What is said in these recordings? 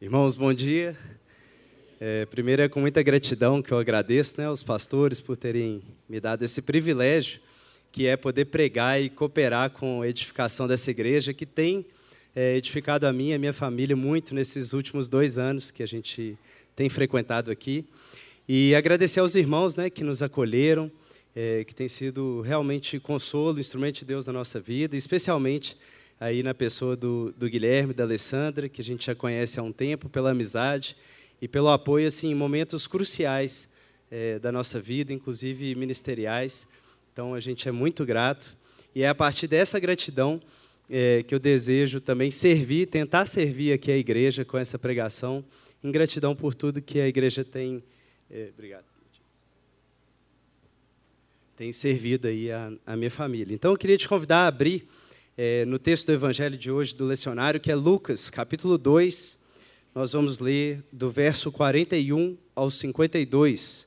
Irmãos, bom dia. É, primeiro é com muita gratidão que eu agradeço né, aos pastores por terem me dado esse privilégio, que é poder pregar e cooperar com a edificação dessa igreja, que tem é, edificado a mim e a minha família muito nesses últimos dois anos que a gente tem frequentado aqui. E agradecer aos irmãos né, que nos acolheram, é, que tem sido realmente consolo, instrumento de Deus na nossa vida, especialmente aí na pessoa do, do Guilherme, da Alessandra, que a gente já conhece há um tempo, pela amizade e pelo apoio assim, em momentos cruciais é, da nossa vida, inclusive ministeriais. Então, a gente é muito grato. E é a partir dessa gratidão é, que eu desejo também servir, tentar servir aqui a igreja com essa pregação, em gratidão por tudo que a igreja tem. É, obrigado. Tem servido aí a, a minha família. Então, eu queria te convidar a abrir é, no texto do Evangelho de hoje do lecionário, que é Lucas, capítulo 2. Nós vamos ler do verso 41 ao 52.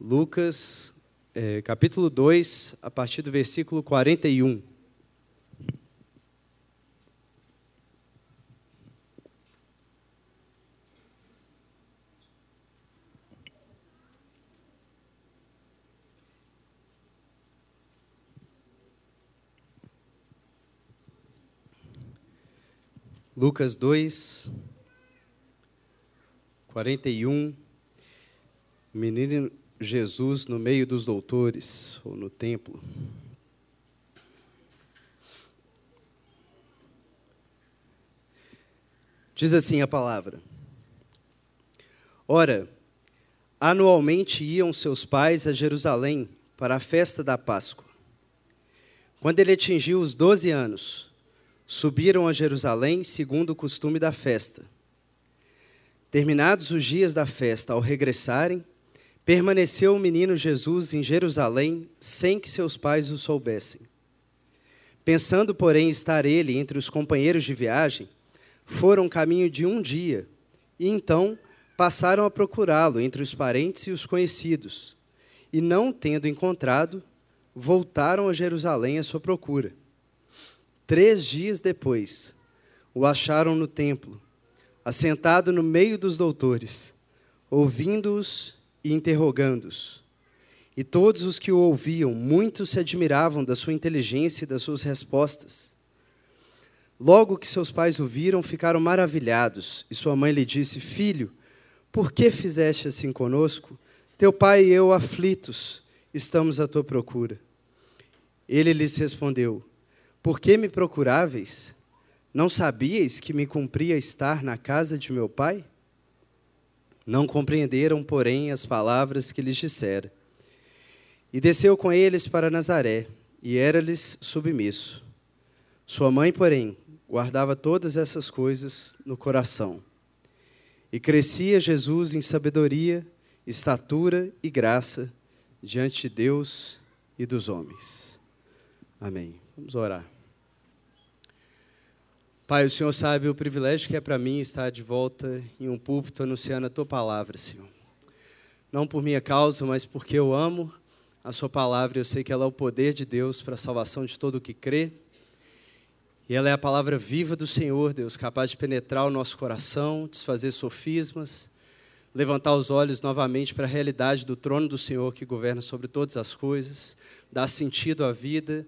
Lucas, é, capítulo 2, a partir do versículo 41. Lucas 2, 41. Menino Jesus no meio dos doutores, ou no templo. Diz assim a palavra: Ora, anualmente iam seus pais a Jerusalém para a festa da Páscoa. Quando ele atingiu os doze anos, subiram a Jerusalém segundo o costume da festa. Terminados os dias da festa, ao regressarem, permaneceu o menino Jesus em Jerusalém sem que seus pais o soubessem. Pensando, porém, estar ele entre os companheiros de viagem, foram caminho de um dia e então passaram a procurá-lo entre os parentes e os conhecidos. E não tendo encontrado, voltaram a Jerusalém à sua procura. Três dias depois, o acharam no templo, assentado no meio dos doutores, ouvindo-os e interrogando-os. E todos os que o ouviam, muitos se admiravam da sua inteligência e das suas respostas. Logo que seus pais o viram, ficaram maravilhados, e sua mãe lhe disse: Filho, por que fizeste assim conosco? Teu pai e eu, aflitos, estamos à tua procura. Ele lhes respondeu: por que me procuráveis? Não sabíeis que me cumpria estar na casa de meu pai? Não compreenderam, porém, as palavras que lhes dissera. E desceu com eles para Nazaré, e era-lhes submisso. Sua mãe, porém, guardava todas essas coisas no coração. E crescia Jesus em sabedoria, estatura e graça diante de Deus e dos homens. Amém. Vamos orar. Pai, o Senhor sabe o privilégio que é para mim estar de volta em um púlpito anunciando a tua palavra, Senhor. Não por minha causa, mas porque eu amo a sua palavra, eu sei que ela é o poder de Deus para a salvação de todo o que crê. E ela é a palavra viva do Senhor, Deus, capaz de penetrar o nosso coração, desfazer sofismas, levantar os olhos novamente para a realidade do trono do Senhor que governa sobre todas as coisas, dar sentido à vida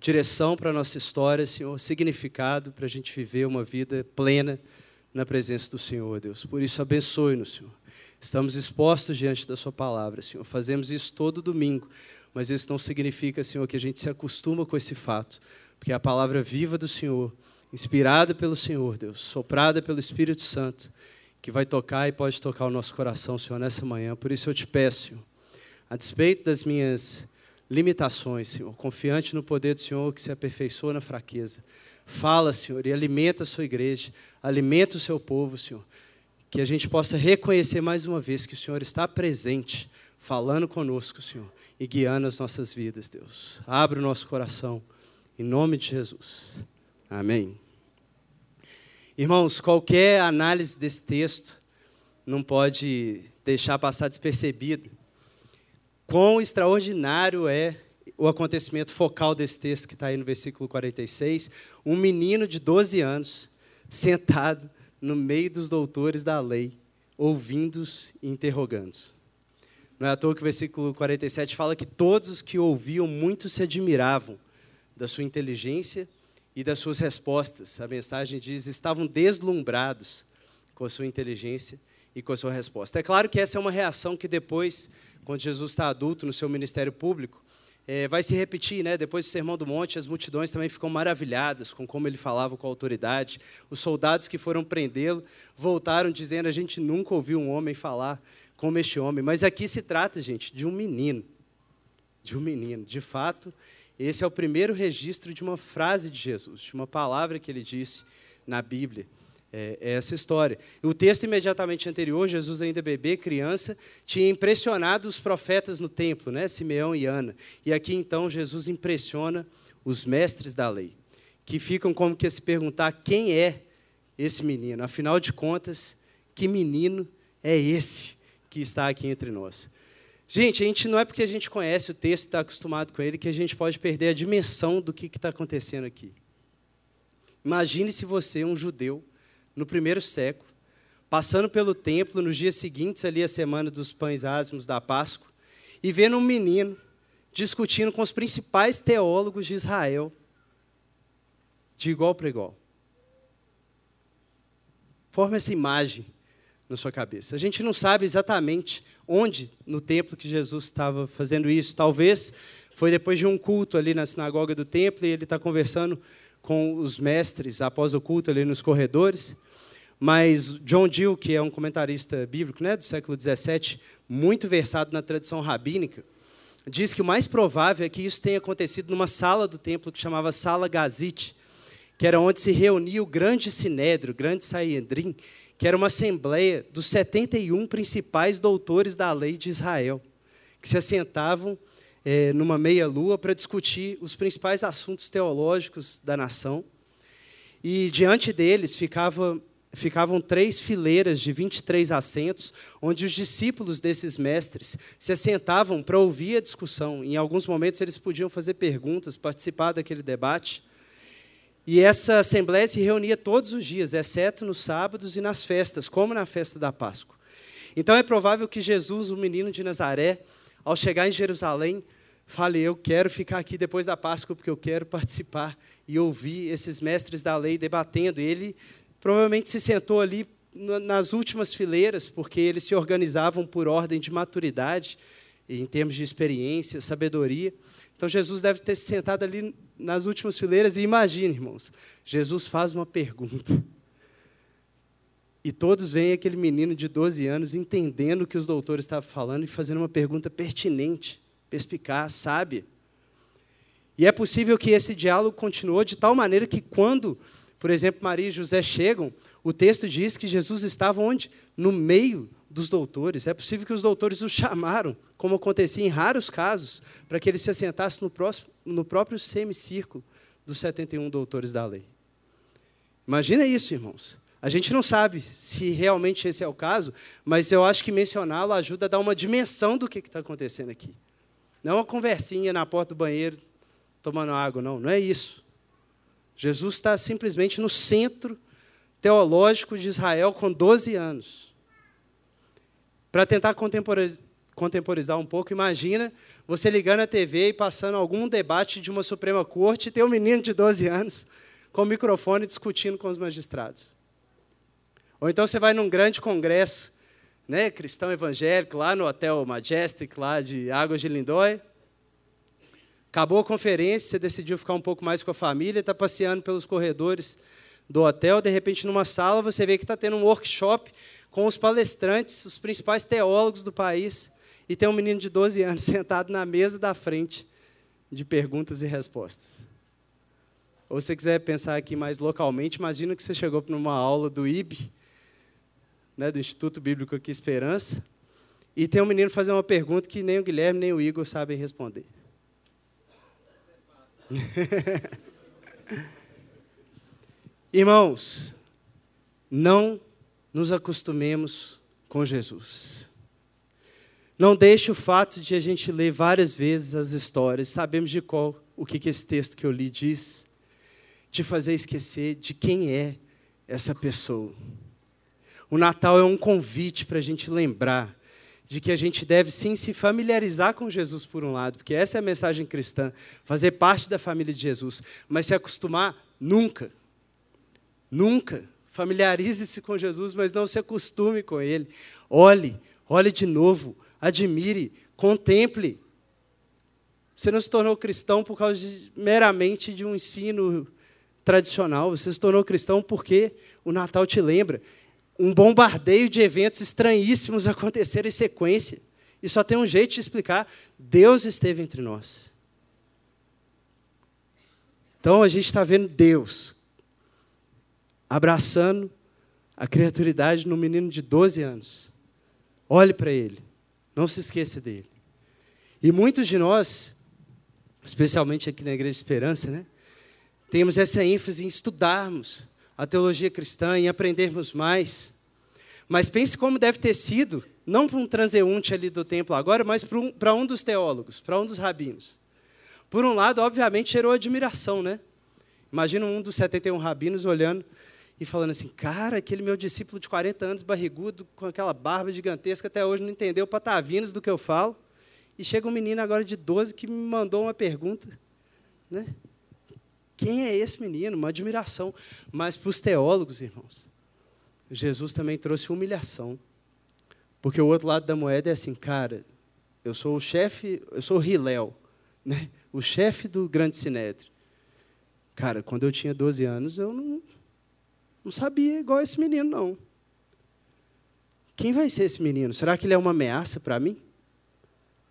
direção para a nossa história, Senhor, significado para a gente viver uma vida plena na presença do Senhor, Deus. Por isso, abençoe-nos, Senhor. Estamos expostos diante da Sua palavra, Senhor. Fazemos isso todo domingo, mas isso não significa, Senhor, que a gente se acostuma com esse fato, porque a palavra viva do Senhor, inspirada pelo Senhor, Deus, soprada pelo Espírito Santo, que vai tocar e pode tocar o nosso coração, Senhor, nessa manhã. Por isso eu te peço, Senhor, a despeito das minhas limitações, Senhor, confiante no poder do Senhor que se aperfeiçoa na fraqueza. Fala, Senhor, e alimenta a sua igreja, alimenta o seu povo, Senhor. Que a gente possa reconhecer mais uma vez que o Senhor está presente, falando conosco, Senhor, e guiando as nossas vidas, Deus. Abre o nosso coração, em nome de Jesus. Amém. Irmãos, qualquer análise desse texto não pode deixar passar despercebido Quão extraordinário é o acontecimento focal desse texto que está aí no versículo 46. Um menino de 12 anos, sentado no meio dos doutores da lei, ouvindo-os e interrogando-os. Não é à toa que o versículo 47 fala que todos os que ouviam muito se admiravam da sua inteligência e das suas respostas. A mensagem diz: estavam deslumbrados com a sua inteligência e com a sua resposta. É claro que essa é uma reação que depois, quando Jesus está adulto no seu ministério público, é, vai se repetir, né? Depois do Sermão do Monte, as multidões também ficam maravilhadas com como ele falava com autoridade. Os soldados que foram prendê-lo voltaram dizendo: a gente nunca ouviu um homem falar como este homem. Mas aqui se trata, gente, de um menino, de um menino. De fato, esse é o primeiro registro de uma frase de Jesus, de uma palavra que ele disse na Bíblia. É, é essa história. O texto imediatamente anterior, Jesus ainda bebê, criança, tinha impressionado os profetas no templo, né? Simeão e Ana. E aqui então Jesus impressiona os mestres da lei, que ficam como que a se perguntar quem é esse menino. Afinal de contas, que menino é esse que está aqui entre nós? Gente, a gente não é porque a gente conhece o texto, está acostumado com ele, que a gente pode perder a dimensão do que está acontecendo aqui. Imagine se você, um judeu, no primeiro século, passando pelo templo nos dias seguintes, ali a semana dos pães ázimos da Páscoa, e vendo um menino discutindo com os principais teólogos de Israel, de igual para igual. Forma essa imagem na sua cabeça. A gente não sabe exatamente onde no templo que Jesus estava fazendo isso. Talvez foi depois de um culto ali na sinagoga do templo e ele está conversando com os mestres após o culto ali nos corredores. Mas John Gill, que é um comentarista bíblico né, do século XVII, muito versado na tradição rabínica, diz que o mais provável é que isso tenha acontecido numa sala do templo que chamava Sala Gazite, que era onde se reunia o grande sinédrio, o grande Saedrim, que era uma assembleia dos 71 principais doutores da lei de Israel, que se assentavam é, numa meia-lua para discutir os principais assuntos teológicos da nação. E diante deles ficava, ficavam três fileiras de 23 assentos, onde os discípulos desses mestres se assentavam para ouvir a discussão. Em alguns momentos eles podiam fazer perguntas, participar daquele debate. E essa assembleia se reunia todos os dias, exceto nos sábados e nas festas, como na festa da Páscoa. Então é provável que Jesus, o menino de Nazaré, ao chegar em Jerusalém, fale: Eu quero ficar aqui depois da Páscoa, porque eu quero participar e ouvir esses mestres da lei debatendo. E ele provavelmente se sentou ali nas últimas fileiras, porque eles se organizavam por ordem de maturidade, em termos de experiência, sabedoria. Então Jesus deve ter se sentado ali nas últimas fileiras e imagine, irmãos, Jesus faz uma pergunta. E todos veem aquele menino de 12 anos entendendo o que os doutores estavam falando e fazendo uma pergunta pertinente, perspicaz, sábia. E é possível que esse diálogo continuou de tal maneira que quando, por exemplo, Maria e José chegam, o texto diz que Jesus estava onde? No meio dos doutores. É possível que os doutores o chamaram, como acontecia em raros casos, para que ele se assentasse no, próximo, no próprio semicírculo dos 71 doutores da lei. Imagina isso, irmãos. A gente não sabe se realmente esse é o caso, mas eu acho que mencioná-lo ajuda a dar uma dimensão do que está acontecendo aqui. Não é uma conversinha na porta do banheiro tomando água, não. Não é isso. Jesus está simplesmente no centro teológico de Israel com 12 anos. Para tentar contemporizar um pouco, imagina você ligando a TV e passando algum debate de uma Suprema Corte e ter um menino de 12 anos com o microfone discutindo com os magistrados. Ou então você vai num grande congresso né, cristão evangélico lá no Hotel Majestic, lá de Águas de Lindóia. Acabou a conferência, você decidiu ficar um pouco mais com a família, está passeando pelos corredores do hotel, de repente numa sala você vê que está tendo um workshop com os palestrantes, os principais teólogos do país, e tem um menino de 12 anos sentado na mesa da frente de perguntas e respostas. Ou se você quiser pensar aqui mais localmente, imagina que você chegou para uma aula do IB, né, do Instituto Bíblico aqui Esperança, e tem um menino fazer uma pergunta que nem o Guilherme nem o Igor sabem responder. Irmãos, não nos acostumemos com Jesus. Não deixe o fato de a gente ler várias vezes as histórias, sabemos de qual o que, que esse texto que eu li diz, te fazer esquecer de quem é essa pessoa. O Natal é um convite para a gente lembrar de que a gente deve sim se familiarizar com Jesus por um lado, porque essa é a mensagem cristã, fazer parte da família de Jesus, mas se acostumar nunca. Nunca. Familiarize-se com Jesus, mas não se acostume com ele. Olhe, olhe de novo, admire, contemple. Você não se tornou cristão por causa de, meramente de um ensino tradicional, você se tornou cristão porque o Natal te lembra um bombardeio de eventos estranhíssimos aconteceram em sequência. E só tem um jeito de explicar: Deus esteve entre nós. Então a gente está vendo Deus abraçando a criaturidade no menino de 12 anos. Olhe para ele, não se esqueça dele. E muitos de nós, especialmente aqui na Igreja Esperança, né, temos essa ênfase em estudarmos a teologia cristã, em aprendermos mais. Mas pense como deve ter sido, não para um transeunte ali do templo agora, mas para um, um dos teólogos, para um dos rabinos. Por um lado, obviamente, gerou admiração, né? Imagina um dos 71 rabinos olhando e falando assim: Cara, aquele meu discípulo de 40 anos, barrigudo, com aquela barba gigantesca, até hoje não entendeu patavinos do que eu falo. E chega um menino agora de 12 que me mandou uma pergunta. Né? Quem é esse menino? Uma admiração. Mas para os teólogos, irmãos, Jesus também trouxe humilhação. Porque o outro lado da moeda é assim, cara, eu sou o chefe, eu sou o Hilel, né? o chefe do grande sinédrio. Cara, quando eu tinha 12 anos, eu não, não sabia igual esse menino, não. Quem vai ser esse menino? Será que ele é uma ameaça para mim?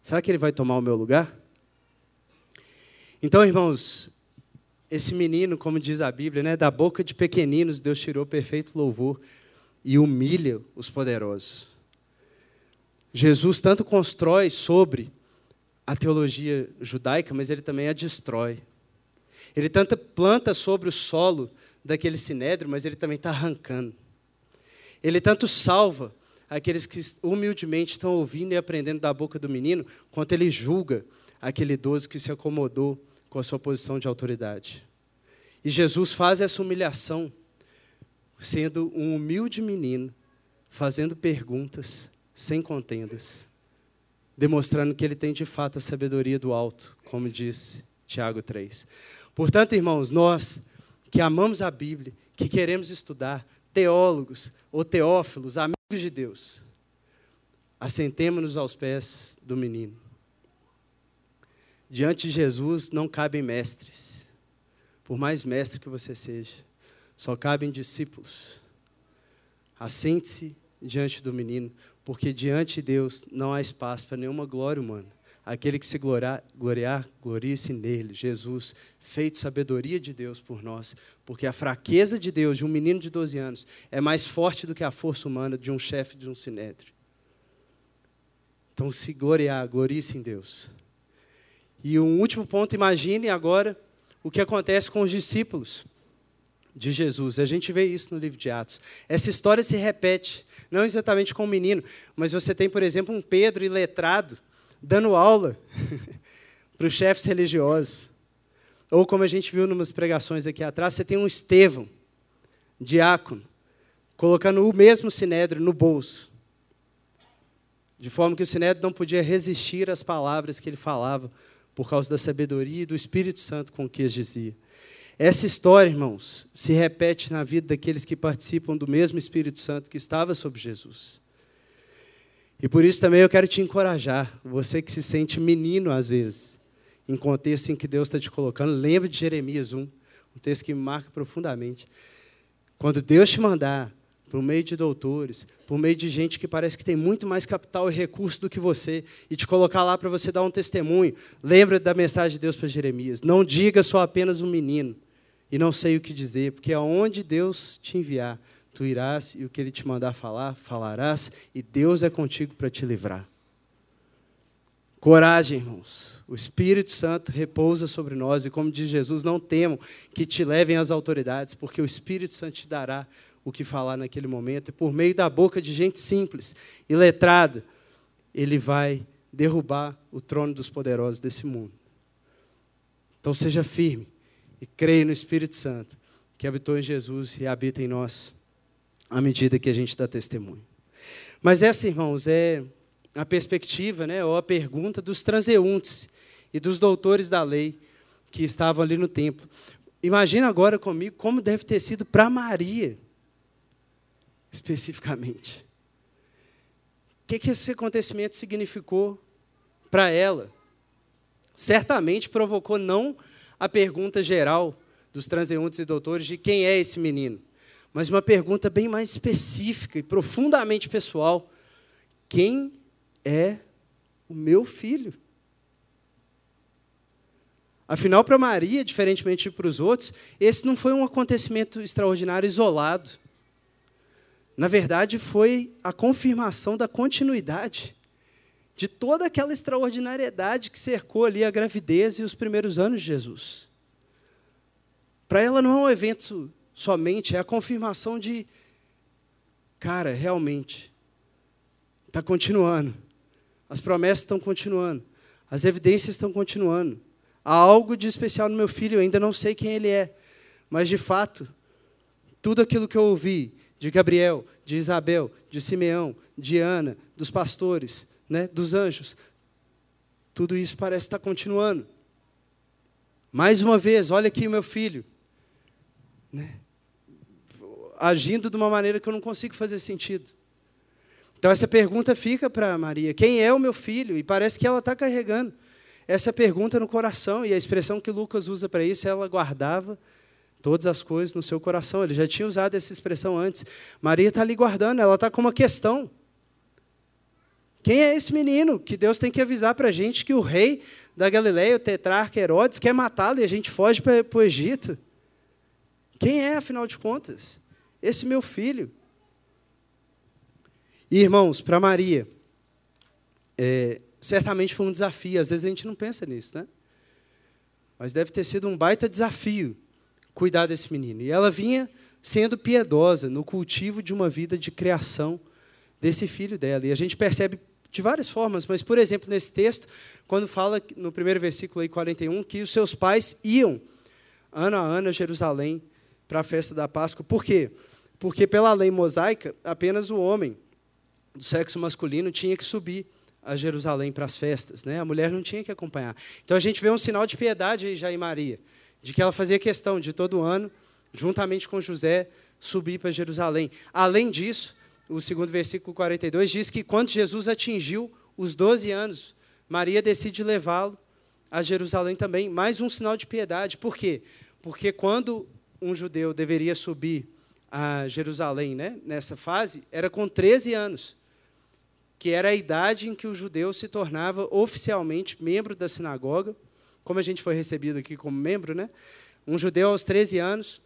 Será que ele vai tomar o meu lugar? Então, irmãos, esse menino, como diz a Bíblia, né, da boca de pequeninos Deus tirou perfeito louvor e humilha os poderosos. Jesus tanto constrói sobre a teologia judaica, mas ele também a destrói. Ele tanto planta sobre o solo daquele sinédrio, mas ele também está arrancando. Ele tanto salva aqueles que humildemente estão ouvindo e aprendendo da boca do menino, quanto ele julga aquele idoso que se acomodou com a sua posição de autoridade. E Jesus faz essa humilhação, sendo um humilde menino, fazendo perguntas sem contendas, demonstrando que ele tem de fato a sabedoria do alto, como disse Tiago 3. Portanto, irmãos, nós que amamos a Bíblia, que queremos estudar, teólogos ou teófilos, amigos de Deus, assentemos-nos aos pés do menino Diante de Jesus não cabem mestres, por mais mestre que você seja, só cabem discípulos. Assente-se diante do menino, porque diante de Deus não há espaço para nenhuma glória humana. Aquele que se gloriar, gloriar glorie-se nele, Jesus, feito sabedoria de Deus por nós, porque a fraqueza de Deus de um menino de 12 anos é mais forte do que a força humana de um chefe de um sinédrio. Então, se gloriar, glorie-se em Deus. E um último ponto, imagine agora o que acontece com os discípulos de Jesus. A gente vê isso no livro de Atos. Essa história se repete, não exatamente com o menino, mas você tem, por exemplo, um Pedro iletrado dando aula para os chefes religiosos. Ou como a gente viu em umas pregações aqui atrás, você tem um Estevão, diácono, colocando o mesmo sinédrio no bolso. De forma que o sinédrio não podia resistir às palavras que ele falava por causa da sabedoria e do Espírito Santo com que as dizia. Essa história, irmãos, se repete na vida daqueles que participam do mesmo Espírito Santo que estava sobre Jesus. E por isso também eu quero te encorajar, você que se sente menino às vezes, em contexto em que Deus está te colocando, lembre de Jeremias 1, um texto que me marca profundamente. Quando Deus te mandar por meio de doutores, por meio de gente que parece que tem muito mais capital e recurso do que você, e te colocar lá para você dar um testemunho. Lembra da mensagem de Deus para Jeremias: Não diga só apenas um menino e não sei o que dizer, porque aonde Deus te enviar, tu irás e o que Ele te mandar falar, falarás, e Deus é contigo para te livrar. Coragem, irmãos. O Espírito Santo repousa sobre nós e, como diz Jesus, não temam que te levem às autoridades, porque o Espírito Santo te dará o que falar naquele momento, e por meio da boca de gente simples e letrada, ele vai derrubar o trono dos poderosos desse mundo. Então seja firme e creia no Espírito Santo, que habitou em Jesus e habita em nós à medida que a gente dá testemunho. Mas essa, irmãos, é a perspectiva, né, ou a pergunta dos transeuntes e dos doutores da lei que estavam ali no templo. Imagina agora comigo como deve ter sido para Maria, especificamente. O que, que esse acontecimento significou para ela? Certamente provocou não a pergunta geral dos transeuntes e doutores de quem é esse menino, mas uma pergunta bem mais específica e profundamente pessoal: quem é o meu filho? Afinal, para Maria, diferentemente para os outros, esse não foi um acontecimento extraordinário isolado. Na verdade, foi a confirmação da continuidade de toda aquela extraordinariedade que cercou ali a gravidez e os primeiros anos de Jesus. Para ela não é um evento somente, é a confirmação de, cara, realmente, está continuando. As promessas estão continuando. As evidências estão continuando. Há algo de especial no meu filho, eu ainda não sei quem ele é. Mas, de fato, tudo aquilo que eu ouvi de Gabriel, de Isabel, de Simeão, de Ana, dos pastores, né, dos anjos, tudo isso parece estar continuando. Mais uma vez, olha aqui o meu filho. Né, agindo de uma maneira que eu não consigo fazer sentido. Então, essa pergunta fica para Maria: quem é o meu filho? E parece que ela está carregando essa pergunta no coração, e a expressão que Lucas usa para isso, ela guardava todas as coisas no seu coração. Ele já tinha usado essa expressão antes. Maria está ali guardando, ela está com uma questão. Quem é esse menino que Deus tem que avisar para a gente que o rei da Galileia, o tetrarca Herodes, quer matá-lo e a gente foge para o Egito? Quem é, afinal de contas? Esse meu filho. E, irmãos, para Maria, é, certamente foi um desafio. Às vezes a gente não pensa nisso, né? Mas deve ter sido um baita desafio cuidar desse menino. E ela vinha sendo piedosa no cultivo de uma vida de criação desse filho dela. E a gente percebe de várias formas, mas, por exemplo, nesse texto, quando fala no primeiro versículo aí, 41, que os seus pais iam ano a ano a Jerusalém para a festa da Páscoa. Por quê? Porque pela lei mosaica, apenas o homem do sexo masculino tinha que subir a Jerusalém para as festas, né? A mulher não tinha que acompanhar. Então a gente vê um sinal de piedade aí já em Maria, de que ela fazia questão de todo ano, juntamente com José, subir para Jerusalém. Além disso, o segundo versículo 42 diz que quando Jesus atingiu os 12 anos, Maria decide levá-lo a Jerusalém também, mais um sinal de piedade. Por quê? Porque quando um judeu deveria subir a Jerusalém, né, nessa fase, era com 13 anos que era a idade em que o judeu se tornava oficialmente membro da sinagoga, como a gente foi recebido aqui como membro, né? Um judeu aos 13 anos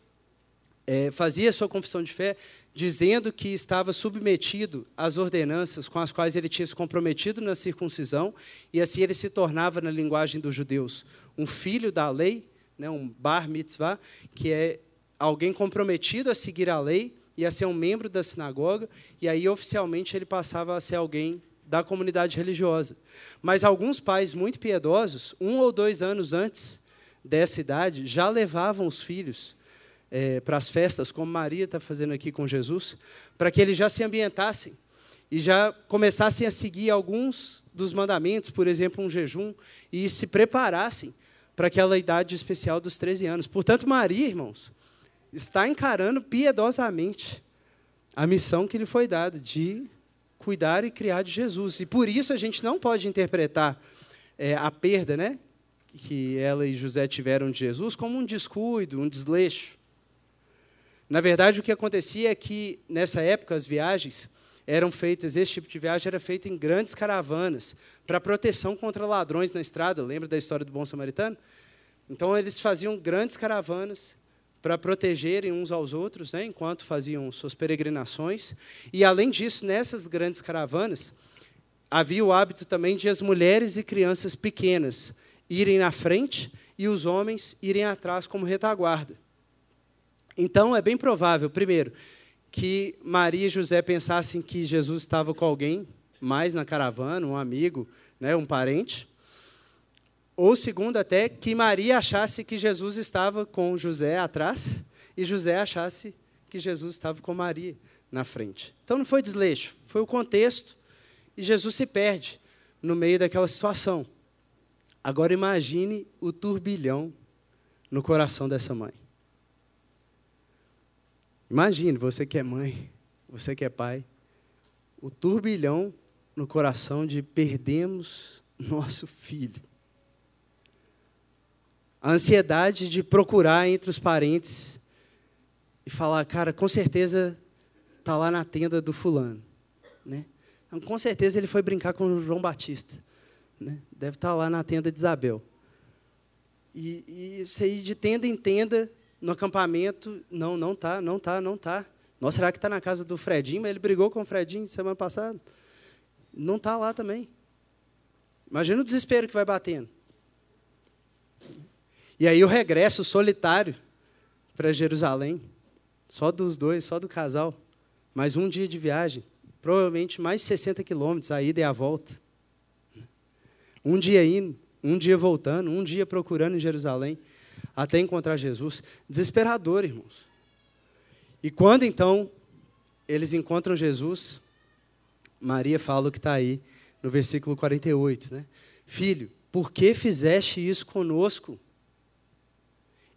é, fazia sua confissão de fé, dizendo que estava submetido às ordenanças com as quais ele tinha se comprometido na circuncisão, e assim ele se tornava, na linguagem dos judeus, um filho da lei, né, um bar mitzvah, que é alguém comprometido a seguir a lei, ia ser um membro da sinagoga, e aí oficialmente ele passava a ser alguém da comunidade religiosa. Mas alguns pais muito piedosos, um ou dois anos antes dessa idade, já levavam os filhos é, para as festas, como Maria está fazendo aqui com Jesus, para que eles já se ambientassem e já começassem a seguir alguns dos mandamentos, por exemplo, um jejum, e se preparassem para aquela idade especial dos 13 anos. Portanto, Maria, irmãos, está encarando piedosamente a missão que lhe foi dada de cuidar e criar de Jesus. E por isso a gente não pode interpretar é, a perda né, que ela e José tiveram de Jesus como um descuido, um desleixo. Na verdade, o que acontecia é que, nessa época, as viagens eram feitas, esse tipo de viagem era feita em grandes caravanas, para proteção contra ladrões na estrada. Lembra da história do bom samaritano? Então, eles faziam grandes caravanas para protegerem uns aos outros, né, enquanto faziam suas peregrinações. E, além disso, nessas grandes caravanas, havia o hábito também de as mulheres e crianças pequenas irem na frente e os homens irem atrás como retaguarda. Então, é bem provável, primeiro, que Maria e José pensassem que Jesus estava com alguém mais na caravana, um amigo, né, um parente. Ou segundo, até que Maria achasse que Jesus estava com José atrás e José achasse que Jesus estava com Maria na frente. Então não foi desleixo, foi o contexto e Jesus se perde no meio daquela situação. Agora imagine o turbilhão no coração dessa mãe. Imagine, você que é mãe, você que é pai, o turbilhão no coração de perdemos nosso filho. A ansiedade de procurar entre os parentes e falar, cara, com certeza está lá na tenda do fulano. Né? Então, com certeza ele foi brincar com o João Batista. Né? Deve estar tá lá na tenda de Isabel. E, e você ir de tenda em tenda no acampamento, não, não tá, não tá, não tá. Nossa, será que está na casa do Fredinho? Mas ele brigou com o Fredinho semana passada. Não está lá também. Imagina o desespero que vai batendo. E aí o regresso solitário para Jerusalém, só dos dois, só do casal, mais um dia de viagem, provavelmente mais de 60 quilômetros a ida e a volta. Um dia indo, um dia voltando, um dia procurando em Jerusalém, até encontrar Jesus. Desesperador, irmãos. E quando então eles encontram Jesus, Maria fala o que está aí no versículo 48, né? Filho, por que fizeste isso conosco?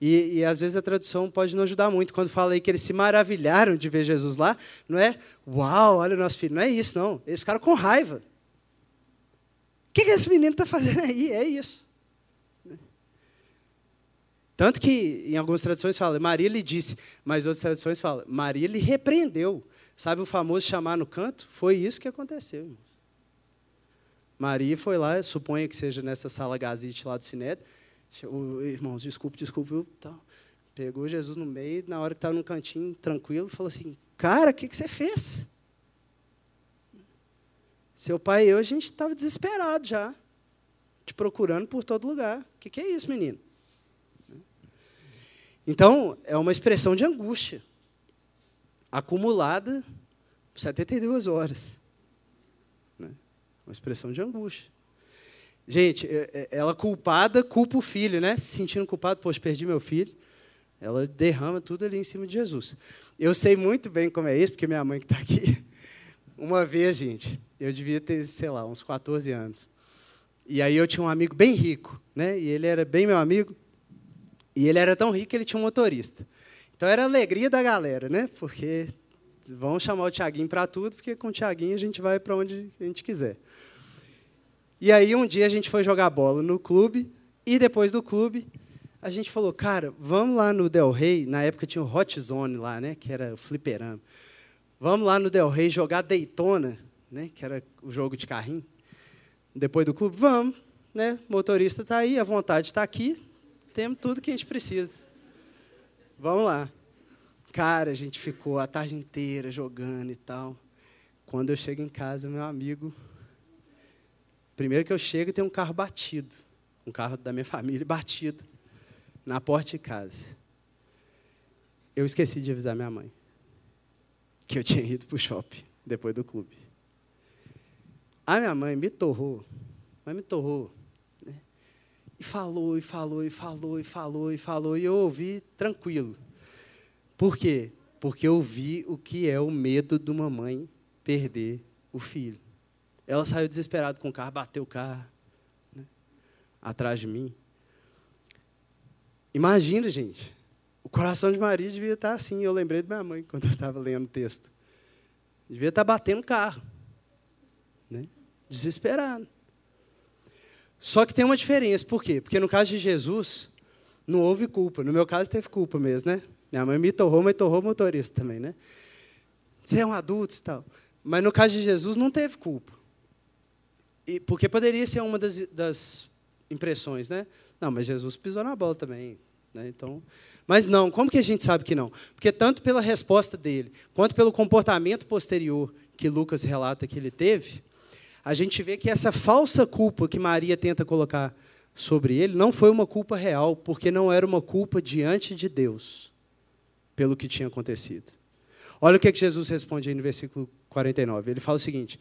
E, e, às vezes a tradução pode não ajudar muito. Quando fala aí que eles se maravilharam de ver Jesus lá, não é, uau, olha o nosso filho. Não é isso, não. Eles ficaram com raiva. O que, que esse menino está fazendo aí? É isso. Tanto que em algumas traduções fala, Maria lhe disse, mas outras traduções falam, Maria lhe repreendeu. Sabe o famoso chamar no canto? Foi isso que aconteceu. Maria foi lá, suponha que seja nessa sala gazite lá do Sinédrio, irmãos, desculpe, desculpe, tal. Pegou Jesus no meio, na hora que estava num cantinho tranquilo, falou assim: Cara, o que, que você fez? Seu pai e eu, a gente estava desesperado já, te procurando por todo lugar. O que, que é isso, menino? Então, é uma expressão de angústia, acumulada por 72 horas. Né? Uma expressão de angústia. Gente, é, é, ela culpada culpa o filho, né? Se sentindo culpado, poxa, perdi meu filho. Ela derrama tudo ali em cima de Jesus. Eu sei muito bem como é isso, porque minha mãe que está aqui. Uma vez, gente, eu devia ter, sei lá, uns 14 anos. E aí eu tinha um amigo bem rico, né? E ele era bem meu amigo. E ele era tão rico que ele tinha um motorista. Então era a alegria da galera, né? Porque vão chamar o Tiaguinho para tudo, porque com o Tiaguinho a gente vai para onde a gente quiser. E aí um dia a gente foi jogar bola no clube e depois do clube a gente falou, cara, vamos lá no Del Rey, na época tinha o Hot Zone lá, né, que era o fliperama. Vamos lá no Del Rey jogar Daytona, né, que era o jogo de carrinho. Depois do clube, vamos, né? Motorista está aí, a vontade está aqui, temos tudo que a gente precisa. Vamos lá. Cara, a gente ficou a tarde inteira jogando e tal. Quando eu chego em casa, meu amigo Primeiro que eu chego e tem um carro batido, um carro da minha família batido, na porta de casa. Eu esqueci de avisar minha mãe que eu tinha ido para o shopping depois do clube. A minha mãe me torrou, mas me torrou. Né? E falou, e falou, e falou, e falou, e falou, e eu ouvi tranquilo. Por quê? Porque eu vi o que é o medo de uma mãe perder o filho. Ela saiu desesperada com o carro, bateu o carro né, atrás de mim. Imagina, gente, o coração de Maria devia estar assim. Eu lembrei da minha mãe quando eu estava lendo o texto. Devia estar batendo o carro, né, desesperado. Só que tem uma diferença, por quê? Porque no caso de Jesus, não houve culpa. No meu caso, teve culpa mesmo, né? Minha mãe me torrou, mas torrou o motorista também, né? Você é um adulto e tal. Mas no caso de Jesus, não teve culpa. E, porque poderia ser uma das, das impressões, né? Não, mas Jesus pisou na bola também. Né? Então, mas não, como que a gente sabe que não? Porque tanto pela resposta dele, quanto pelo comportamento posterior que Lucas relata que ele teve, a gente vê que essa falsa culpa que Maria tenta colocar sobre ele não foi uma culpa real, porque não era uma culpa diante de Deus pelo que tinha acontecido. Olha o que, é que Jesus responde aí no versículo 49. Ele fala o seguinte: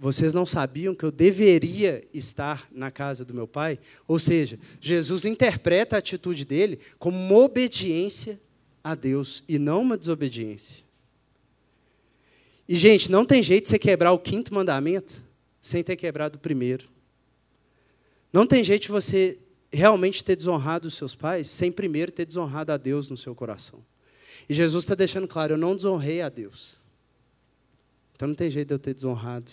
vocês não sabiam que eu deveria estar na casa do meu pai? Ou seja, Jesus interpreta a atitude dele como uma obediência a Deus e não uma desobediência. E, gente, não tem jeito de você quebrar o quinto mandamento sem ter quebrado o primeiro. Não tem jeito de você realmente ter desonrado os seus pais sem primeiro ter desonrado a Deus no seu coração. E Jesus está deixando claro: eu não desonrei a Deus. Então não tem jeito de eu ter desonrado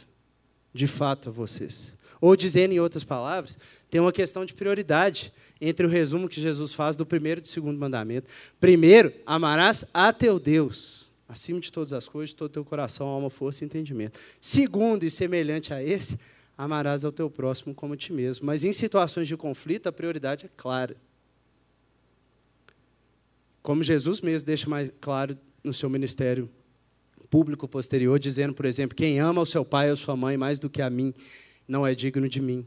de fato a vocês. Ou dizendo em outras palavras, tem uma questão de prioridade entre o resumo que Jesus faz do primeiro e do segundo mandamento. Primeiro, amarás a teu Deus, acima de todas as coisas, todo o teu coração, alma, força e entendimento. Segundo, e semelhante a esse, amarás ao teu próximo como a ti mesmo. Mas em situações de conflito, a prioridade é clara. Como Jesus mesmo deixa mais claro no seu ministério público posterior, dizendo, por exemplo, quem ama o seu pai ou sua mãe mais do que a mim, não é digno de mim.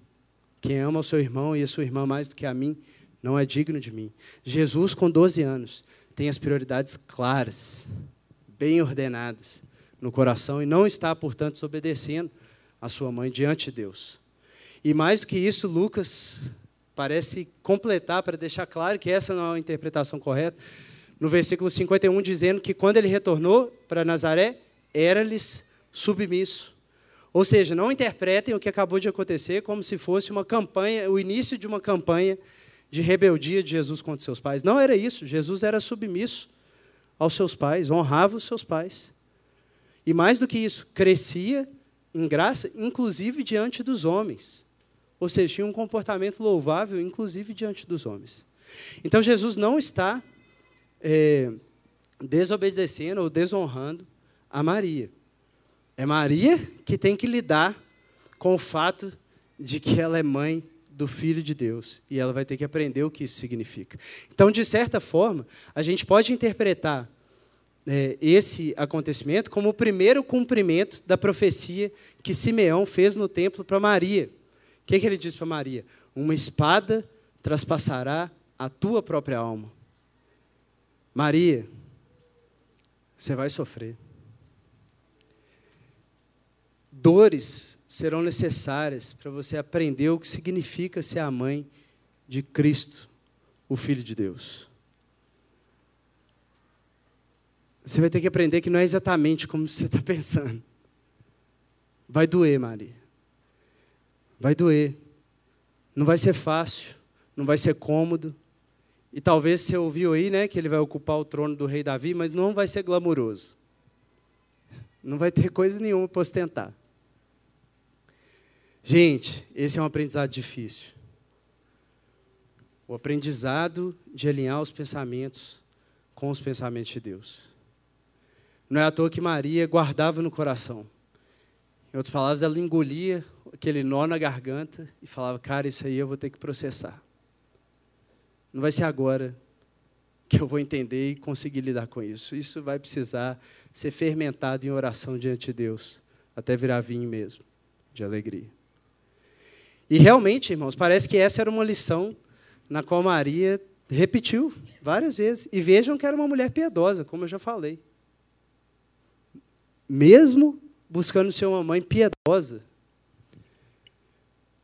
Quem ama o seu irmão e a sua irmã mais do que a mim, não é digno de mim. Jesus, com 12 anos, tem as prioridades claras, bem ordenadas no coração e não está, portanto, desobedecendo a sua mãe diante de Deus. E mais do que isso, Lucas parece completar para deixar claro que essa não é a interpretação correta. No versículo 51, dizendo que quando ele retornou para Nazaré, era-lhes submisso. Ou seja, não interpretem o que acabou de acontecer como se fosse uma campanha, o início de uma campanha de rebeldia de Jesus contra seus pais. Não era isso. Jesus era submisso aos seus pais, honrava os seus pais. E mais do que isso, crescia em graça, inclusive diante dos homens. Ou seja, tinha um comportamento louvável, inclusive diante dos homens. Então, Jesus não está é, desobedecendo ou desonrando a Maria. É Maria que tem que lidar com o fato de que ela é mãe do Filho de Deus e ela vai ter que aprender o que isso significa. Então, de certa forma, a gente pode interpretar é, esse acontecimento como o primeiro cumprimento da profecia que Simeão fez no templo para Maria. O que, que ele diz para Maria? Uma espada traspassará a tua própria alma. Maria, você vai sofrer. Dores serão necessárias para você aprender o que significa ser a mãe de Cristo, o Filho de Deus. Você vai ter que aprender que não é exatamente como você está pensando. Vai doer, Maria. Vai doer. Não vai ser fácil, não vai ser cômodo. E talvez você ouviu aí, né, que ele vai ocupar o trono do rei Davi, mas não vai ser glamouroso. Não vai ter coisa nenhuma para ostentar. Gente, esse é um aprendizado difícil. O aprendizado de alinhar os pensamentos com os pensamentos de Deus. Não é à toa que Maria guardava no coração. Em outras palavras, ela engolia aquele nó na garganta e falava: Cara, isso aí eu vou ter que processar. Não vai ser agora que eu vou entender e conseguir lidar com isso. Isso vai precisar ser fermentado em oração diante de Deus, até virar vinho mesmo, de alegria. E realmente, irmãos, parece que essa era uma lição na qual Maria repetiu várias vezes. E vejam que era uma mulher piedosa, como eu já falei. Mesmo buscando ser uma mãe piedosa,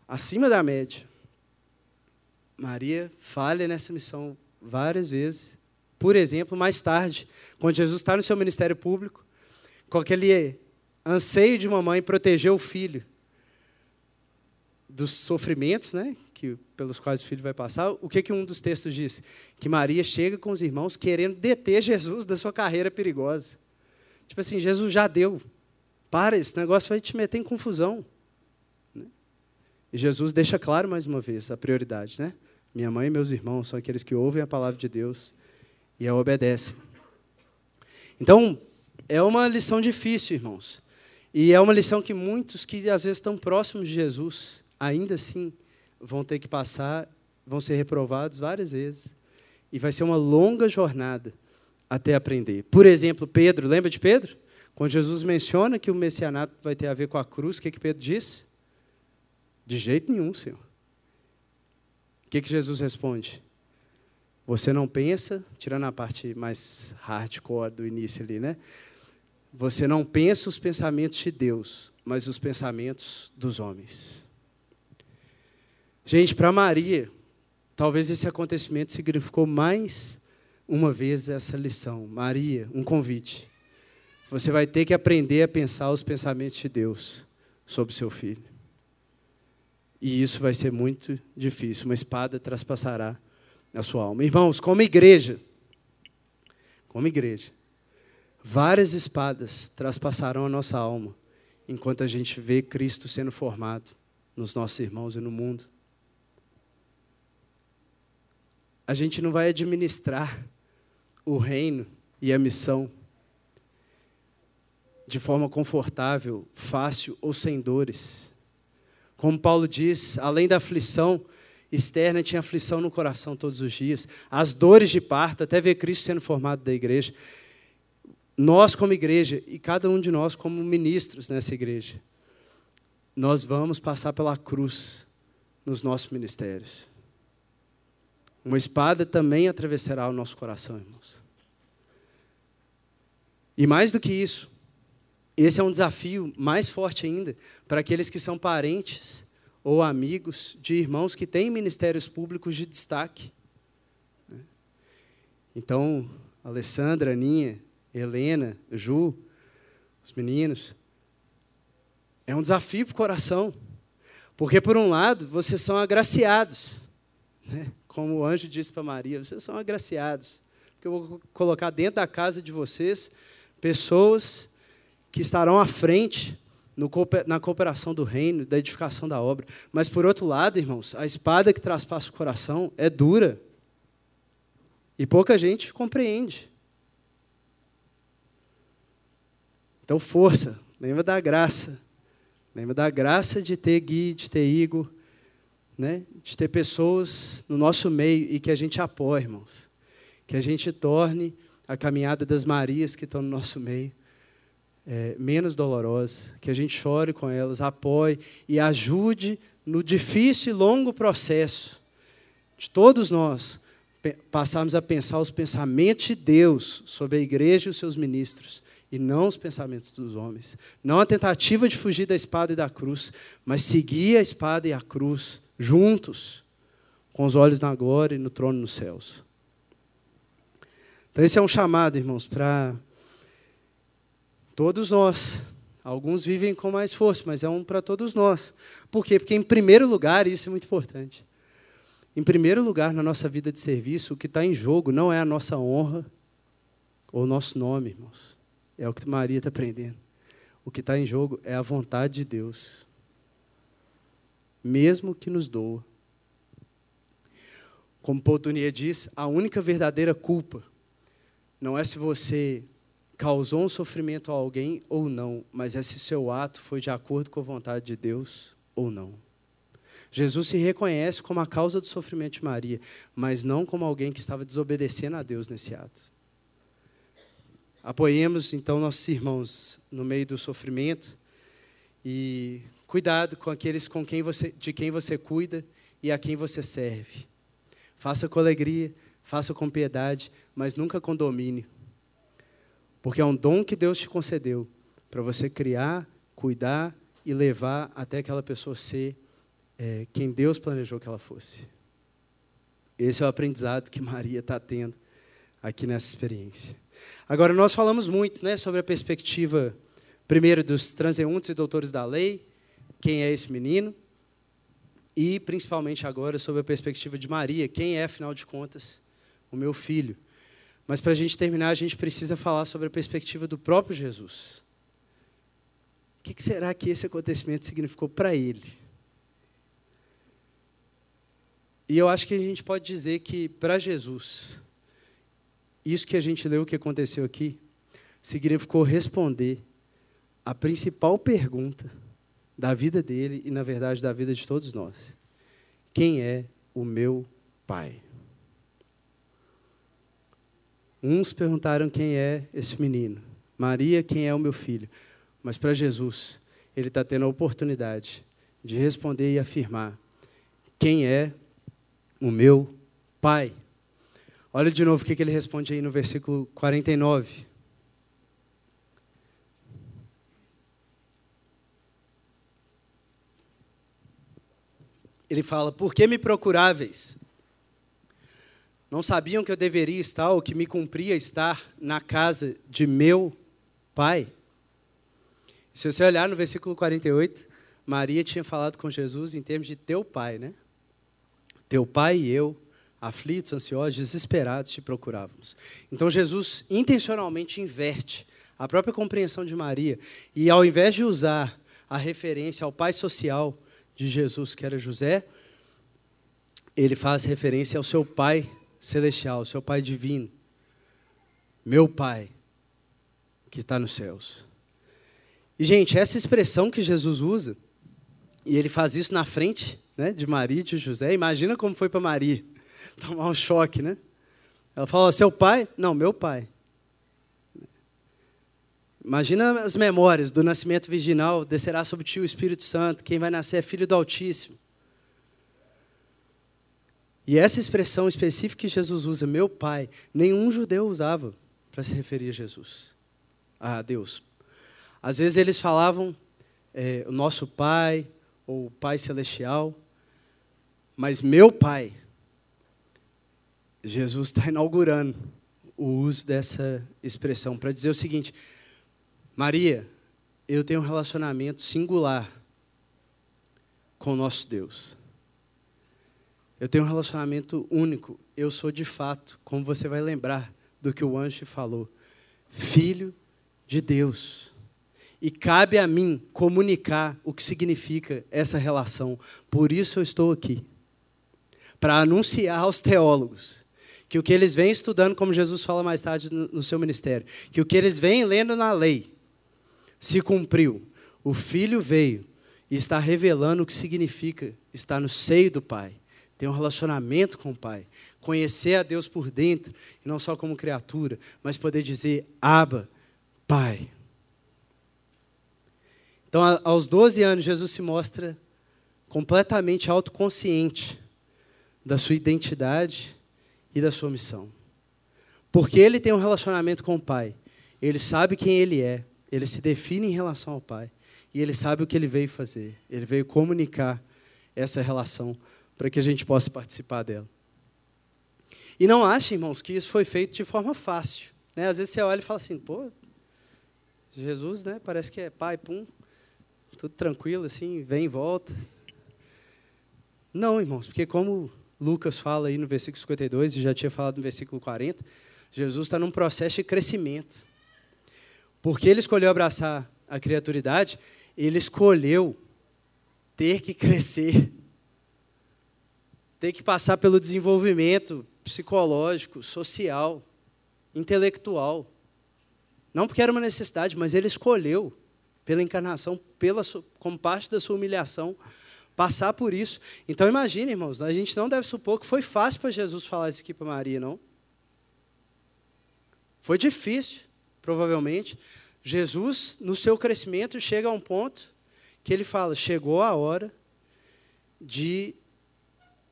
acima da média, Maria falha nessa missão várias vezes. Por exemplo, mais tarde, quando Jesus está no seu ministério público, com aquele anseio de uma mãe proteger o filho dos sofrimentos, né, que pelos quais o filho vai passar, o que que um dos textos diz? Que Maria chega com os irmãos querendo deter Jesus da sua carreira perigosa. Tipo assim, Jesus já deu. Para, esse negócio vai te meter em confusão. Né? E Jesus deixa claro mais uma vez a prioridade, né? Minha mãe e meus irmãos são aqueles que ouvem a palavra de Deus e a obedecem. Então, é uma lição difícil, irmãos. E é uma lição que muitos que às vezes estão próximos de Jesus ainda assim vão ter que passar, vão ser reprovados várias vezes. E vai ser uma longa jornada até aprender. Por exemplo, Pedro, lembra de Pedro? Quando Jesus menciona que o messianato vai ter a ver com a cruz, o que, que Pedro diz? De jeito nenhum, Senhor. O que, que Jesus responde? Você não pensa, tirando a parte mais hardcore do início ali, né? Você não pensa os pensamentos de Deus, mas os pensamentos dos homens. Gente, para Maria, talvez esse acontecimento significou mais uma vez essa lição. Maria, um convite. você vai ter que aprender a pensar os pensamentos de Deus sobre seu filho. E isso vai ser muito difícil. Uma espada traspassará a sua alma. Irmãos, como igreja, como igreja, várias espadas traspassarão a nossa alma enquanto a gente vê Cristo sendo formado nos nossos irmãos e no mundo. A gente não vai administrar o reino e a missão de forma confortável, fácil ou sem dores. Como Paulo diz, além da aflição externa, tinha aflição no coração todos os dias. As dores de parto, até ver Cristo sendo formado da igreja. Nós, como igreja, e cada um de nós, como ministros nessa igreja, nós vamos passar pela cruz nos nossos ministérios. Uma espada também atravessará o nosso coração, irmãos. E mais do que isso, esse é um desafio mais forte ainda para aqueles que são parentes ou amigos de irmãos que têm ministérios públicos de destaque. Né? Então, Alessandra, Aninha, Helena, Ju, os meninos, é um desafio para o coração. Porque, por um lado, vocês são agraciados. Né? Como o anjo disse para Maria, vocês são agraciados. Porque eu vou colocar dentro da casa de vocês pessoas que estarão à frente no, na cooperação do reino, da edificação da obra. Mas, por outro lado, irmãos, a espada que traspassa o coração é dura. E pouca gente compreende. Então, força, lembra da graça. Lembra da graça de ter Gui, de ter Igor, né? de ter pessoas no nosso meio e que a gente apoie, irmãos. Que a gente torne a caminhada das Marias que estão no nosso meio é, menos dolorosa, que a gente chore com elas, apoie e ajude no difícil e longo processo de todos nós passarmos a pensar os pensamentos de Deus sobre a igreja e os seus ministros, e não os pensamentos dos homens. Não a tentativa de fugir da espada e da cruz, mas seguir a espada e a cruz juntos, com os olhos na glória e no trono nos céus. Então, esse é um chamado, irmãos, para todos nós. Alguns vivem com mais força, mas é um para todos nós. Por quê? Porque, em primeiro lugar, isso é muito importante. Em primeiro lugar, na nossa vida de serviço, o que está em jogo não é a nossa honra ou o nosso nome, irmãos. É o que Maria está aprendendo. O que está em jogo é a vontade de Deus, mesmo que nos doa. Como Poutunier diz, a única verdadeira culpa não é se você causou um sofrimento a alguém ou não, mas se seu ato foi de acordo com a vontade de Deus ou não. Jesus se reconhece como a causa do sofrimento de Maria, mas não como alguém que estava desobedecendo a Deus nesse ato. Apoiemos então nossos irmãos no meio do sofrimento e cuidado com aqueles com quem você, de quem você cuida e a quem você serve. Faça com alegria, faça com piedade, mas nunca com domínio. Porque é um dom que Deus te concedeu para você criar, cuidar e levar até aquela pessoa ser é, quem Deus planejou que ela fosse. Esse é o aprendizado que Maria está tendo aqui nessa experiência. Agora, nós falamos muito né, sobre a perspectiva, primeiro, dos transeuntes e doutores da lei, quem é esse menino, e principalmente agora sobre a perspectiva de Maria, quem é, afinal de contas, o meu filho. Mas para a gente terminar, a gente precisa falar sobre a perspectiva do próprio Jesus. O que será que esse acontecimento significou para ele? E eu acho que a gente pode dizer que para Jesus, isso que a gente leu que aconteceu aqui, significou responder a principal pergunta da vida dele e, na verdade, da vida de todos nós: Quem é o meu Pai? Uns perguntaram quem é esse menino. Maria, quem é o meu filho? Mas para Jesus, ele está tendo a oportunidade de responder e afirmar: quem é o meu Pai? Olha de novo o que ele responde aí no versículo 49. Ele fala: Por que me procuráveis? Não sabiam que eu deveria estar ou que me cumpria estar na casa de meu pai. Se você olhar no versículo 48, Maria tinha falado com Jesus em termos de teu pai, né? Teu pai e eu, aflitos, ansiosos, desesperados, te procurávamos. Então Jesus intencionalmente inverte a própria compreensão de Maria e ao invés de usar a referência ao pai social de Jesus, que era José, ele faz referência ao seu pai celestial, seu pai divino. Meu pai que está nos céus. E, gente, essa expressão que Jesus usa, e ele faz isso na frente né, de Maria e de José, imagina como foi para Maria tomar um choque, né? Ela fala, seu pai? Não, meu pai. Imagina as memórias do nascimento virginal, descerá sobre ti o Espírito Santo, quem vai nascer é filho do Altíssimo. E essa expressão específica que Jesus usa, meu pai, nenhum judeu usava para se referir a Jesus, a Deus. Às vezes eles falavam é, o nosso pai, ou o pai celestial, mas meu pai, Jesus está inaugurando o uso dessa expressão para dizer o seguinte: Maria, eu tenho um relacionamento singular com o nosso Deus. Eu tenho um relacionamento único. Eu sou de fato, como você vai lembrar do que o anjo falou, filho de Deus. E cabe a mim comunicar o que significa essa relação. Por isso eu estou aqui. Para anunciar aos teólogos que o que eles vêm estudando, como Jesus fala mais tarde no seu ministério, que o que eles vêm lendo na lei se cumpriu. O Filho veio e está revelando o que significa estar no seio do Pai ter um relacionamento com o Pai, conhecer a Deus por dentro, e não só como criatura, mas poder dizer: Aba, Pai. Então, aos 12 anos, Jesus se mostra completamente autoconsciente da sua identidade e da sua missão. Porque ele tem um relacionamento com o Pai, ele sabe quem ele é, ele se define em relação ao Pai, e ele sabe o que ele veio fazer. Ele veio comunicar essa relação para que a gente possa participar dela. E não ache, irmãos, que isso foi feito de forma fácil. Né? Às vezes você olha e fala assim, pô, Jesus, né? Parece que é pai, pum, tudo tranquilo, assim, vem e volta. Não, irmãos, porque como Lucas fala aí no versículo 52, e já tinha falado no versículo 40, Jesus está num processo de crescimento. Porque ele escolheu abraçar a criaturidade, ele escolheu ter que crescer tem que passar pelo desenvolvimento psicológico, social, intelectual. Não porque era uma necessidade, mas ele escolheu, pela encarnação, pela, como parte da sua humilhação, passar por isso. Então imagine, irmãos, a gente não deve supor que foi fácil para Jesus falar isso aqui para Maria, não. Foi difícil, provavelmente. Jesus, no seu crescimento, chega a um ponto que ele fala: chegou a hora de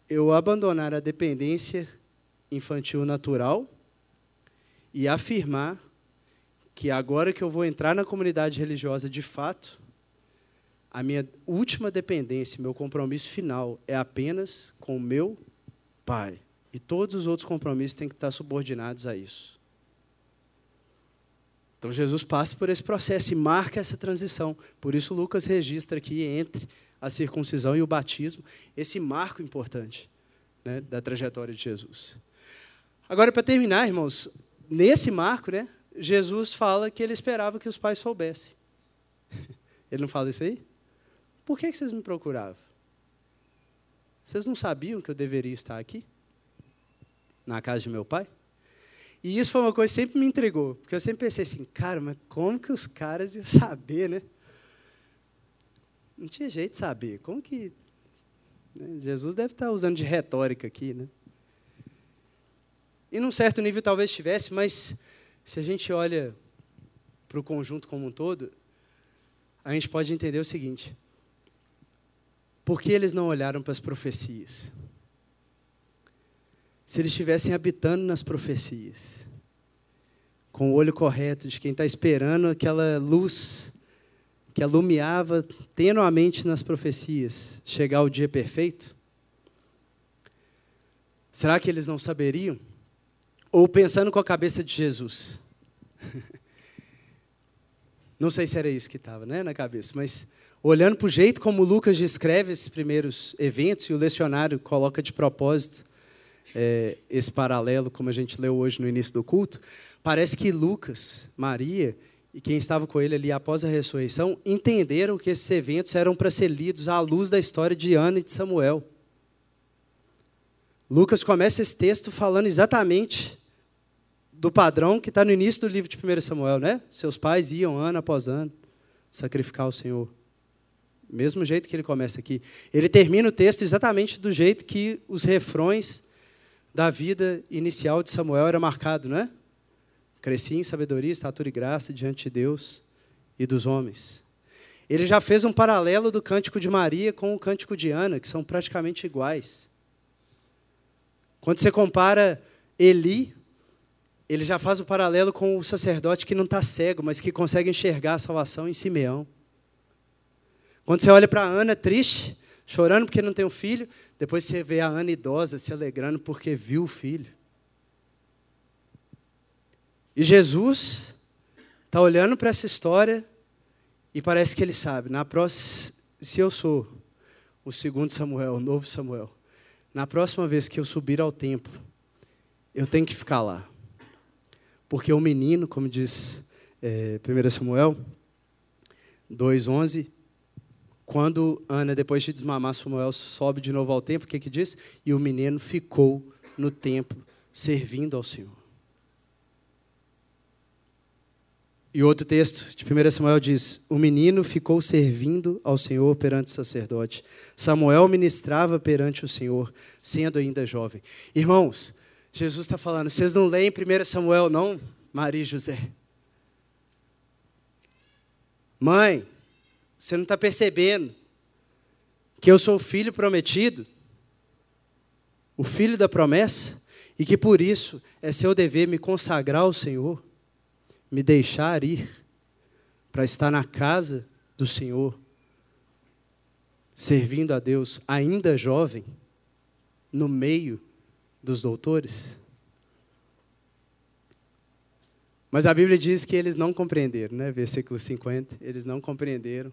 eu abandonar a dependência infantil natural e afirmar que agora que eu vou entrar na comunidade religiosa de fato, a minha última dependência, meu compromisso final é apenas com o meu Pai. E todos os outros compromissos têm que estar subordinados a isso. Então Jesus passa por esse processo e marca essa transição. Por isso Lucas registra aqui entre a circuncisão e o batismo, esse marco importante né, da trajetória de Jesus. Agora, para terminar, irmãos, nesse marco, né, Jesus fala que ele esperava que os pais soubessem. Ele não fala isso aí? Por que, que vocês me procuravam? Vocês não sabiam que eu deveria estar aqui? Na casa de meu pai? E isso foi uma coisa que sempre me entregou, porque eu sempre pensei assim, cara, mas como que os caras iam saber, né? Não tinha jeito de saber. Como que. Né? Jesus deve estar usando de retórica aqui, né? E num certo nível talvez tivesse, mas se a gente olha para o conjunto como um todo, a gente pode entender o seguinte: por que eles não olharam para as profecias? Se eles estivessem habitando nas profecias, com o olho correto de quem está esperando aquela luz que alumiava tenuamente nas profecias, chegar o dia perfeito? Será que eles não saberiam? Ou pensando com a cabeça de Jesus? Não sei se era isso que estava né, na cabeça, mas olhando para o jeito como Lucas descreve esses primeiros eventos, e o lecionário coloca de propósito é, esse paralelo, como a gente leu hoje no início do culto, parece que Lucas, Maria e quem estava com ele ali após a ressurreição entenderam que esses eventos eram para ser lidos à luz da história de Ana e de Samuel. Lucas começa esse texto falando exatamente do padrão que está no início do livro de 1 Samuel, né? Seus pais iam ano após ano sacrificar o Senhor. Mesmo jeito que ele começa aqui. Ele termina o texto exatamente do jeito que os refrões da vida inicial de Samuel era marcado, né? Cresci em sabedoria, estatura e graça diante de Deus e dos homens. Ele já fez um paralelo do cântico de Maria com o cântico de Ana, que são praticamente iguais. Quando você compara Eli, ele já faz o paralelo com o sacerdote que não está cego, mas que consegue enxergar a salvação em Simeão. Quando você olha para Ana triste, chorando porque não tem um filho, depois você vê a Ana idosa se alegrando porque viu o filho. E Jesus está olhando para essa história e parece que ele sabe, na próxima, se eu sou o segundo Samuel, o novo Samuel, na próxima vez que eu subir ao templo, eu tenho que ficar lá. Porque o menino, como diz é, 1 Samuel 2,11, quando Ana, depois de desmamar Samuel, sobe de novo ao templo, o que, que diz? E o menino ficou no templo, servindo ao Senhor. E outro texto de 1 Samuel diz: O menino ficou servindo ao Senhor perante o sacerdote. Samuel ministrava perante o Senhor, sendo ainda jovem. Irmãos, Jesus está falando, vocês não leem 1 Samuel, não, Maria e José? Mãe, você não está percebendo que eu sou o filho prometido, o filho da promessa, e que por isso é seu dever me consagrar ao Senhor? Me deixar ir para estar na casa do Senhor, servindo a Deus ainda jovem, no meio dos doutores? Mas a Bíblia diz que eles não compreenderam, né? Versículo 50, eles não compreenderam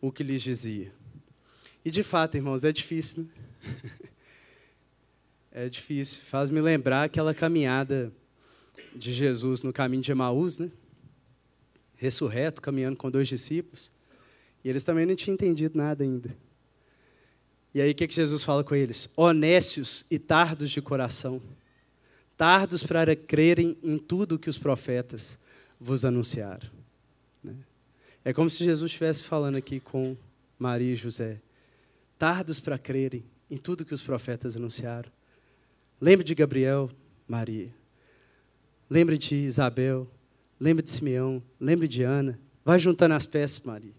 o que lhes dizia. E de fato, irmãos, é difícil, né? É difícil, faz-me lembrar aquela caminhada de Jesus no caminho de Emaús, né? ressurreto, caminhando com dois discípulos, e eles também não tinham entendido nada ainda. E aí o que, que Jesus fala com eles? Honécios e tardos de coração, tardos para crerem em tudo que os profetas vos anunciaram. Né? É como se Jesus estivesse falando aqui com Maria e José, tardos para crerem em tudo que os profetas anunciaram. Lembre de Gabriel, Maria. Lembre de Isabel, lembre de Simeão, lembre de Ana. Vai juntando as peças, Maria.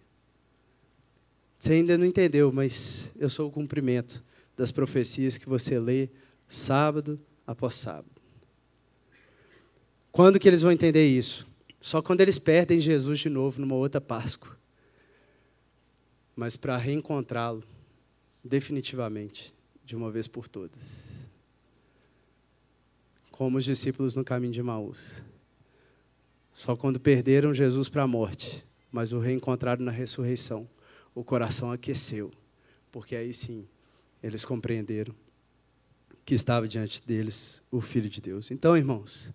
Você ainda não entendeu, mas eu sou o cumprimento das profecias que você lê sábado após sábado. Quando que eles vão entender isso? Só quando eles perdem Jesus de novo numa outra Páscoa. Mas para reencontrá-lo definitivamente, de uma vez por todas como os discípulos no caminho de Maús. Só quando perderam Jesus para a morte, mas o reencontraram na ressurreição, o coração aqueceu, porque aí sim eles compreenderam que estava diante deles o Filho de Deus. Então, irmãos,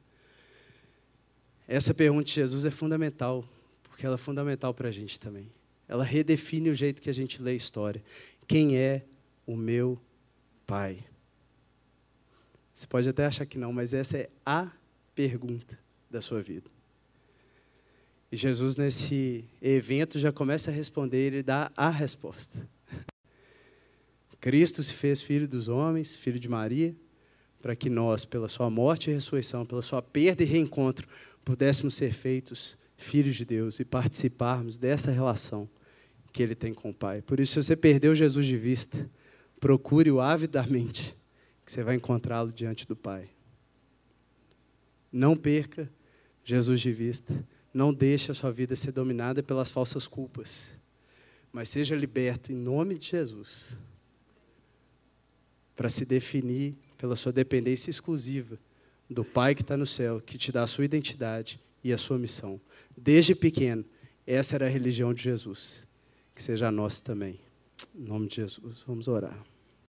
essa pergunta de Jesus é fundamental, porque ela é fundamental para a gente também. Ela redefine o jeito que a gente lê a história. Quem é o meu Pai? Você pode até achar que não, mas essa é a pergunta da sua vida. E Jesus, nesse evento, já começa a responder, ele dá a resposta. Cristo se fez filho dos homens, filho de Maria, para que nós, pela sua morte e ressurreição, pela sua perda e reencontro, pudéssemos ser feitos filhos de Deus e participarmos dessa relação que ele tem com o Pai. Por isso, se você perdeu Jesus de vista, procure-o avidamente que você vai encontrá-lo diante do Pai. Não perca Jesus de vista. Não deixe a sua vida ser dominada pelas falsas culpas. Mas seja liberto em nome de Jesus. Para se definir pela sua dependência exclusiva do Pai que está no céu, que te dá a sua identidade e a sua missão. Desde pequeno, Essa era a religião de Jesus. Que seja a nossa também. Em nome de Jesus, vamos orar.